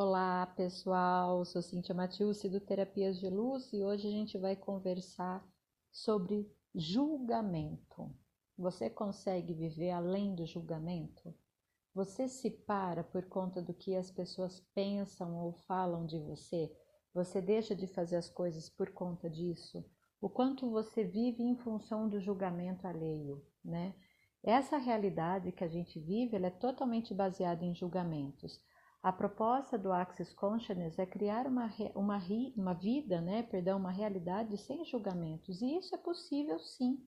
Olá pessoal, sou Cintia Matiusi do Terapias de Luz e hoje a gente vai conversar sobre julgamento. Você consegue viver além do julgamento? Você se para por conta do que as pessoas pensam ou falam de você? Você deixa de fazer as coisas por conta disso? O quanto você vive em função do julgamento alheio, né? Essa realidade que a gente vive, ela é totalmente baseada em julgamentos. A proposta do Axis Consciousness é criar uma, uma, uma vida, né, perdão, uma realidade sem julgamentos. E isso é possível sim,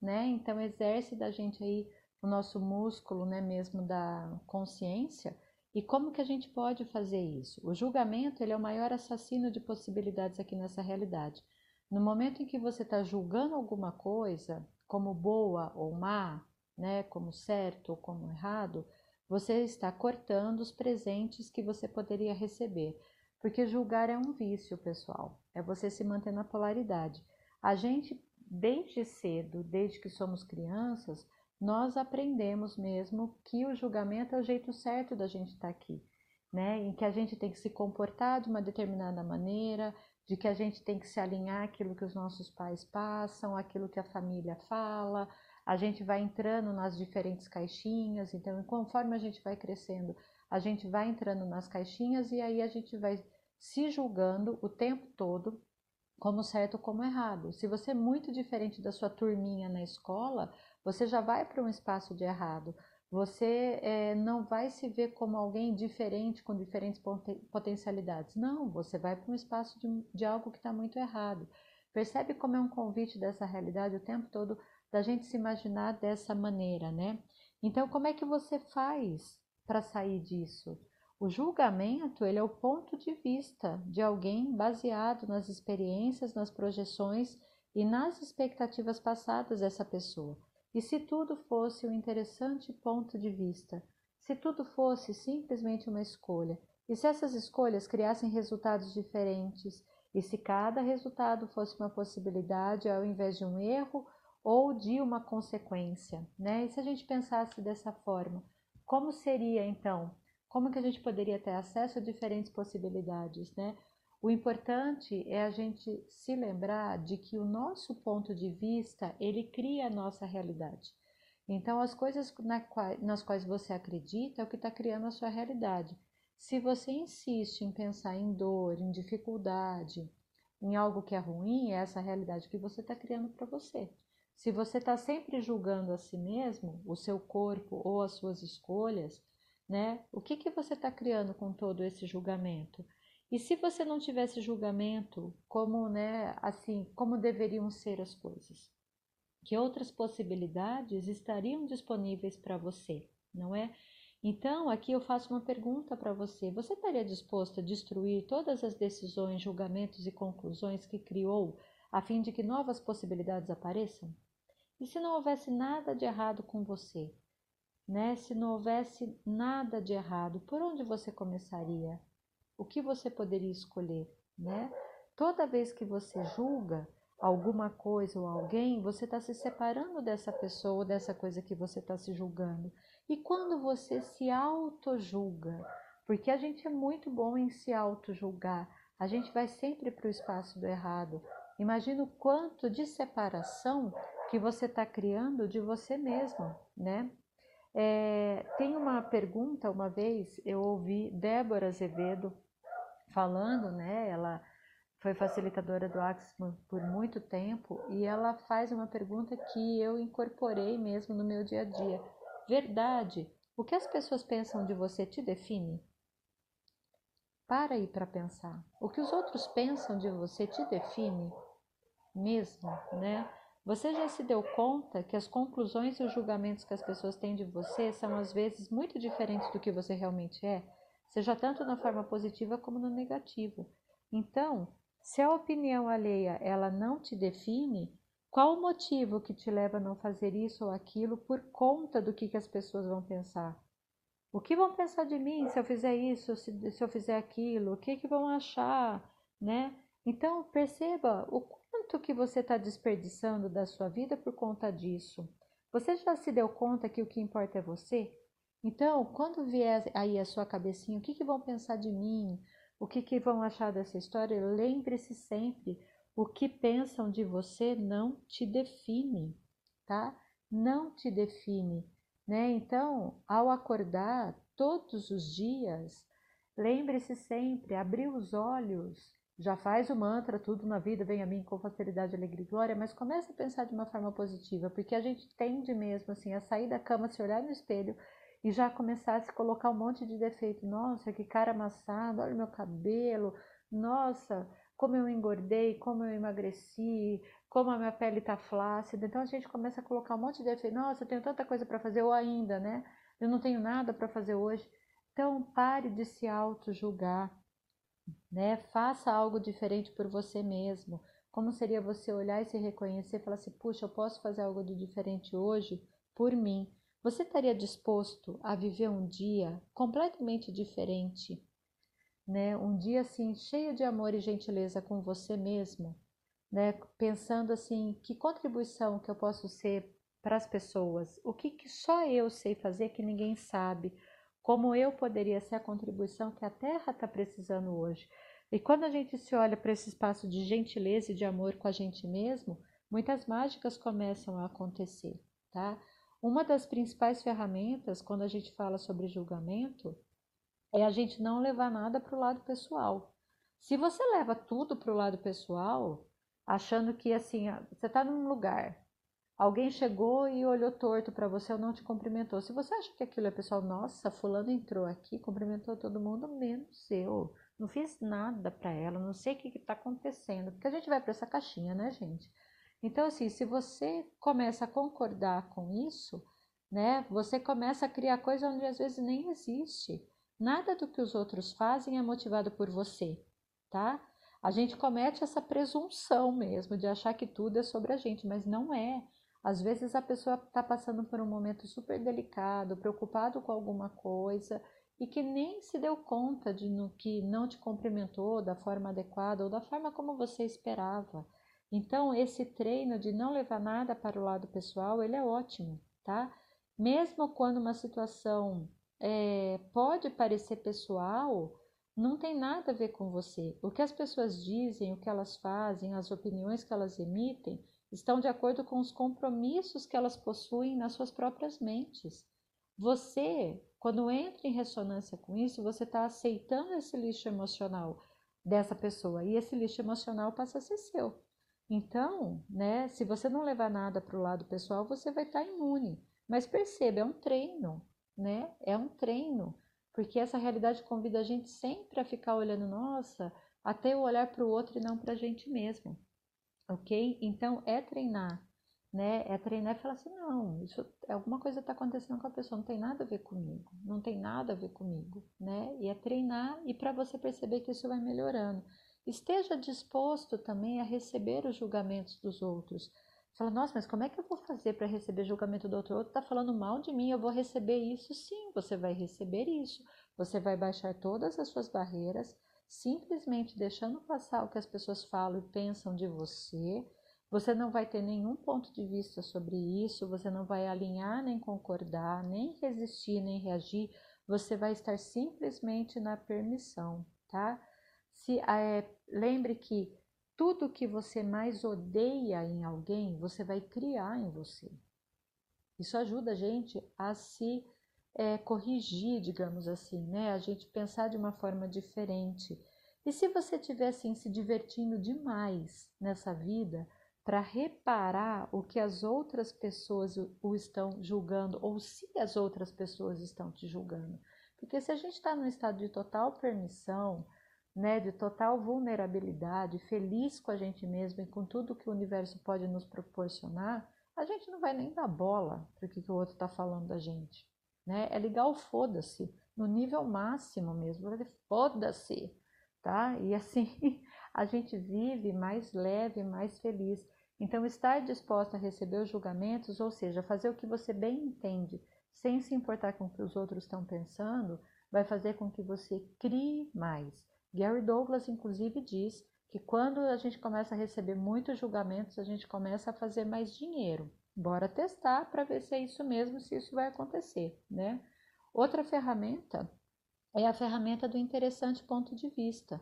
né? Então exerce da gente aí o nosso músculo, né, mesmo da consciência. E como que a gente pode fazer isso? O julgamento, ele é o maior assassino de possibilidades aqui nessa realidade. No momento em que você está julgando alguma coisa como boa ou má, né, como certo ou como errado, você está cortando os presentes que você poderia receber. Porque julgar é um vício, pessoal. É você se manter na polaridade. A gente, desde cedo, desde que somos crianças, nós aprendemos mesmo que o julgamento é o jeito certo da gente estar aqui, né? Em que a gente tem que se comportar de uma determinada maneira, de que a gente tem que se alinhar àquilo que os nossos pais passam, aquilo que a família fala, a gente vai entrando nas diferentes caixinhas, então conforme a gente vai crescendo, a gente vai entrando nas caixinhas e aí a gente vai se julgando o tempo todo como certo ou como errado. Se você é muito diferente da sua turminha na escola, você já vai para um espaço de errado. Você é, não vai se ver como alguém diferente, com diferentes potencialidades. Não, você vai para um espaço de, de algo que está muito errado. Percebe como é um convite dessa realidade o tempo todo da gente se imaginar dessa maneira, né? Então, como é que você faz para sair disso? O julgamento, ele é o ponto de vista de alguém baseado nas experiências, nas projeções e nas expectativas passadas dessa pessoa. E se tudo fosse um interessante ponto de vista, se tudo fosse simplesmente uma escolha, e se essas escolhas criassem resultados diferentes, e se cada resultado fosse uma possibilidade ao invés de um erro ou de uma consequência, né? E se a gente pensasse dessa forma, como seria então? Como que a gente poderia ter acesso a diferentes possibilidades, né? O importante é a gente se lembrar de que o nosso ponto de vista, ele cria a nossa realidade. Então, as coisas nas quais você acredita é o que está criando a sua realidade. Se você insiste em pensar em dor, em dificuldade, em algo que é ruim, é essa realidade que você está criando para você. Se você está sempre julgando a si mesmo, o seu corpo ou as suas escolhas, né? O que, que você está criando com todo esse julgamento? E se você não tivesse julgamento, como, né, assim, como deveriam ser as coisas? Que outras possibilidades estariam disponíveis para você, não é? Então, aqui eu faço uma pergunta para você: você estaria disposto a destruir todas as decisões, julgamentos e conclusões que criou a fim de que novas possibilidades apareçam? E se não houvesse nada de errado com você? Né? Se não houvesse nada de errado, por onde você começaria? O que você poderia escolher? Né? Toda vez que você julga alguma coisa ou alguém, você está se separando dessa pessoa, dessa coisa que você está se julgando. E quando você se auto-julga, porque a gente é muito bom em se auto-julgar, a gente vai sempre para o espaço do errado. Imagina o quanto de separação que você está criando de você mesmo, né? É, tem uma pergunta, uma vez eu ouvi Débora Azevedo falando, né? Ela foi facilitadora do Axis por muito tempo e ela faz uma pergunta que eu incorporei mesmo no meu dia a dia. Verdade, o que as pessoas pensam de você te define? Para aí para pensar. O que os outros pensam de você te define mesmo, né? Você já se deu conta que as conclusões e os julgamentos que as pessoas têm de você são às vezes muito diferentes do que você realmente é, seja tanto na forma positiva como no negativo. Então, se a opinião alheia ela não te define, qual o motivo que te leva a não fazer isso ou aquilo por conta do que, que as pessoas vão pensar? O que vão pensar de mim se eu fizer isso, se, se eu fizer aquilo? O que, que vão achar, né? Então, perceba o quanto que você está desperdiçando da sua vida por conta disso. Você já se deu conta que o que importa é você? Então, quando vier aí a sua cabecinha, o que, que vão pensar de mim? O que, que vão achar dessa história? Lembre-se sempre, o que pensam de você não te define, tá? Não te define, né? Então, ao acordar todos os dias, lembre-se sempre, abrir os olhos, já faz o mantra, tudo na vida vem a mim com facilidade, alegria e glória, mas comece a pensar de uma forma positiva, porque a gente tende mesmo assim a sair da cama, se olhar no espelho e já começar a se colocar um monte de defeito. Nossa, que cara amassado, olha o meu cabelo, nossa, como eu engordei, como eu emagreci, como a minha pele tá flácida. Então a gente começa a colocar um monte de defeito. Nossa, eu tenho tanta coisa para fazer, ou ainda, né? Eu não tenho nada para fazer hoje. Então pare de se auto-julgar, né? Faça algo diferente por você mesmo. Como seria você olhar e se reconhecer e falar assim: puxa, eu posso fazer algo de diferente hoje por mim. Você estaria disposto a viver um dia completamente diferente, né? Um dia assim cheio de amor e gentileza com você mesmo, né? Pensando assim, que contribuição que eu posso ser para as pessoas? O que, que só eu sei fazer que ninguém sabe? Como eu poderia ser a contribuição que a Terra está precisando hoje? E quando a gente se olha para esse espaço de gentileza e de amor com a gente mesmo, muitas mágicas começam a acontecer, tá? Uma das principais ferramentas quando a gente fala sobre julgamento é a gente não levar nada para o lado pessoal. Se você leva tudo para o lado pessoal, achando que assim, você está num lugar, alguém chegou e olhou torto para você ou não te cumprimentou. Se você acha que aquilo é pessoal, nossa, fulano entrou aqui, cumprimentou todo mundo, menos eu. Não fiz nada para ela, não sei o que está acontecendo. Porque a gente vai para essa caixinha, né, gente? Então, assim, se você começa a concordar com isso, né, você começa a criar coisa onde às vezes nem existe. Nada do que os outros fazem é motivado por você, tá? A gente comete essa presunção mesmo de achar que tudo é sobre a gente, mas não é. Às vezes a pessoa está passando por um momento super delicado, preocupado com alguma coisa e que nem se deu conta de no que não te cumprimentou da forma adequada ou da forma como você esperava. Então, esse treino de não levar nada para o lado pessoal, ele é ótimo, tá? Mesmo quando uma situação é, pode parecer pessoal, não tem nada a ver com você. O que as pessoas dizem, o que elas fazem, as opiniões que elas emitem, estão de acordo com os compromissos que elas possuem nas suas próprias mentes. Você, quando entra em ressonância com isso, você está aceitando esse lixo emocional dessa pessoa e esse lixo emocional passa a ser seu. Então, né, se você não levar nada para o lado pessoal, você vai estar tá imune. Mas perceba, é um treino, né? É um treino, porque essa realidade convida a gente sempre a ficar olhando, nossa, até o olhar para o outro e não para a gente mesmo, ok? Então é treinar, né? É treinar e falar assim, não, isso alguma coisa está acontecendo com a pessoa, não tem nada a ver comigo, não tem nada a ver comigo, né? E é treinar e para você perceber que isso vai melhorando. Esteja disposto também a receber os julgamentos dos outros. Fala, nossa, mas como é que eu vou fazer para receber julgamento do outro? O outro está falando mal de mim, eu vou receber isso? Sim, você vai receber isso. Você vai baixar todas as suas barreiras, simplesmente deixando passar o que as pessoas falam e pensam de você. Você não vai ter nenhum ponto de vista sobre isso, você não vai alinhar, nem concordar, nem resistir, nem reagir. Você vai estar simplesmente na permissão, tá? Se, é, lembre que tudo que você mais odeia em alguém, você vai criar em você. Isso ajuda a gente a se é, corrigir, digamos assim, né? A gente pensar de uma forma diferente. E se você estiver assim se divertindo demais nessa vida para reparar o que as outras pessoas o estão julgando ou se as outras pessoas estão te julgando, porque se a gente está num estado de total permissão, né, de total vulnerabilidade, feliz com a gente mesmo e com tudo que o universo pode nos proporcionar, a gente não vai nem dar bola para o que, o outro está falando da gente. Né? É ligar o foda-se, no nível máximo mesmo, foda-se, tá? E assim a gente vive mais leve, mais feliz. Então, estar disposta a receber os julgamentos, ou seja, fazer o que você bem entende, sem se importar com o que os outros estão pensando, vai fazer com que você crie mais. Gary Douglas, inclusive, diz que quando a gente começa a receber muitos julgamentos, a gente começa a fazer mais dinheiro. Bora testar para ver se é isso mesmo, se isso vai acontecer, né? Outra ferramenta é a ferramenta do interessante ponto de vista.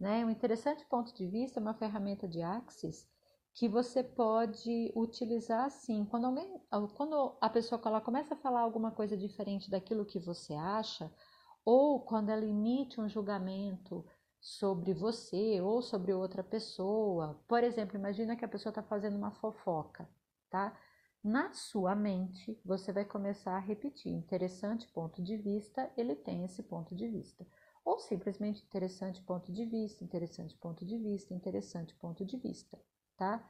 Né? O interessante ponto de vista é uma ferramenta de Axis que você pode utilizar assim. Quando, alguém, quando a pessoa ela começa a falar alguma coisa diferente daquilo que você acha, ou quando ela emite um julgamento sobre você ou sobre outra pessoa. Por exemplo, imagina que a pessoa está fazendo uma fofoca, tá? Na sua mente, você vai começar a repetir: interessante ponto de vista, ele tem esse ponto de vista. Ou simplesmente interessante ponto de vista, interessante ponto de vista, interessante ponto de vista, tá?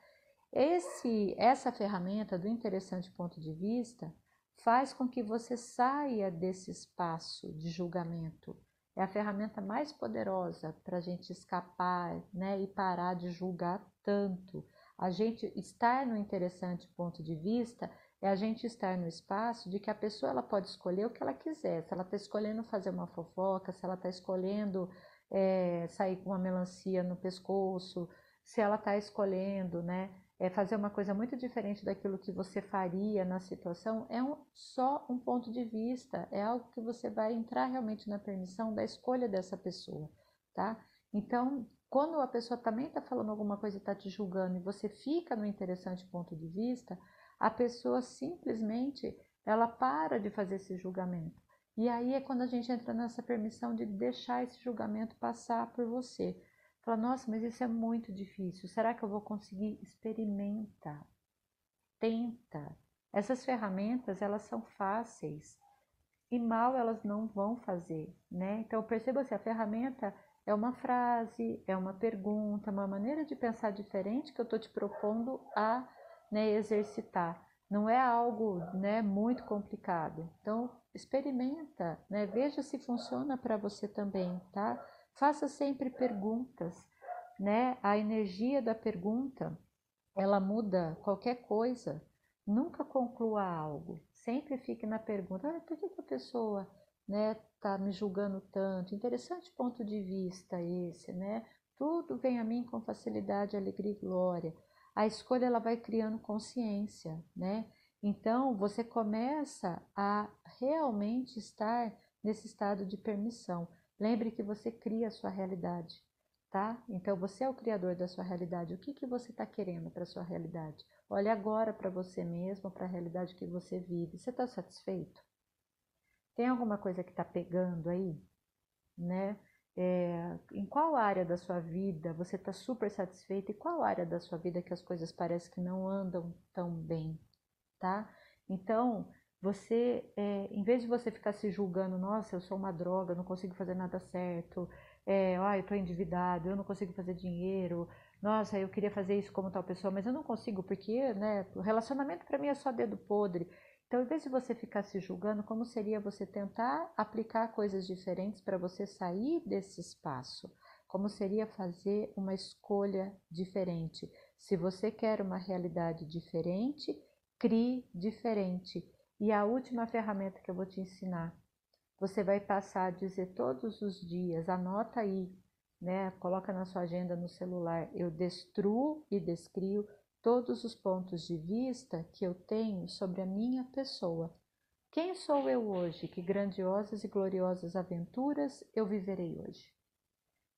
Esse, essa ferramenta do interessante ponto de vista faz com que você saia desse espaço de julgamento. É a ferramenta mais poderosa para a gente escapar né, e parar de julgar tanto a gente estar no interessante ponto de vista é a gente estar no espaço de que a pessoa ela pode escolher o que ela quiser. Se ela está escolhendo fazer uma fofoca, se ela está escolhendo é, sair com uma melancia no pescoço, se ela está escolhendo, né, é fazer uma coisa muito diferente daquilo que você faria na situação, é um, só um ponto de vista, é algo que você vai entrar realmente na permissão da escolha dessa pessoa, tá? Então, quando a pessoa também está falando alguma coisa e está te julgando e você fica no interessante ponto de vista, a pessoa simplesmente ela para de fazer esse julgamento. E aí é quando a gente entra nessa permissão de deixar esse julgamento passar por você. Fala, nossa, mas isso é muito difícil. Será que eu vou conseguir? Experimenta. Tenta. Essas ferramentas, elas são fáceis. E mal elas não vão fazer, né? Então perceba se a ferramenta é uma frase, é uma pergunta, uma maneira de pensar diferente que eu estou te propondo a né, exercitar. Não é algo né, muito complicado. Então, experimenta, né, veja se funciona para você também, tá? Faça sempre perguntas, né? A energia da pergunta, ela muda qualquer coisa. Nunca conclua algo. Sempre fique na pergunta, ah, por que, que a pessoa né, tá me julgando tanto. Interessante ponto de vista esse, né? Tudo vem a mim com facilidade, alegria e glória. A escolha ela vai criando consciência, né? Então você começa a realmente estar nesse estado de permissão. Lembre que você cria a sua realidade, tá? Então você é o criador da sua realidade. O que, que você está querendo para sua realidade? Olhe agora para você mesmo, para a realidade que você vive. Você está satisfeito? Tem alguma coisa que está pegando aí? Né? É, em qual área da sua vida você está super satisfeito e qual área da sua vida que as coisas parecem que não andam tão bem, tá? Então, você, é, em vez de você ficar se julgando, nossa, eu sou uma droga, não consigo fazer nada certo, é, ah, eu estou endividado, eu não consigo fazer dinheiro, nossa, eu queria fazer isso como tal pessoa, mas eu não consigo porque, né, o relacionamento para mim é só dedo podre. Então, em vez de você ficar se julgando, como seria você tentar aplicar coisas diferentes para você sair desse espaço? Como seria fazer uma escolha diferente? Se você quer uma realidade diferente, crie diferente. E a última ferramenta que eu vou te ensinar, você vai passar a dizer todos os dias, anota aí, né? Coloca na sua agenda no celular, eu destruo e descrio todos os pontos de vista que eu tenho sobre a minha pessoa. Quem sou eu hoje? Que grandiosas e gloriosas aventuras eu viverei hoje?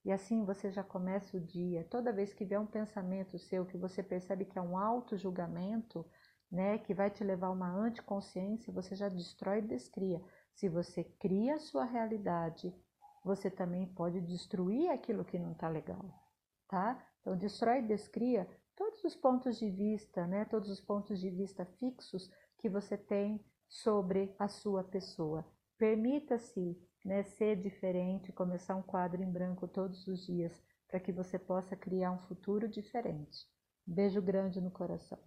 E assim você já começa o dia. Toda vez que vier um pensamento seu que você percebe que é um auto-julgamento, né, que vai te levar a uma anticonsciência, você já destrói e descria. Se você cria a sua realidade, você também pode destruir aquilo que não está legal, tá? Então, destrói e descria todos os pontos de vista, né, todos os pontos de vista fixos que você tem sobre a sua pessoa. Permita-se né, ser diferente, começar um quadro em branco todos os dias, para que você possa criar um futuro diferente. Beijo grande no coração.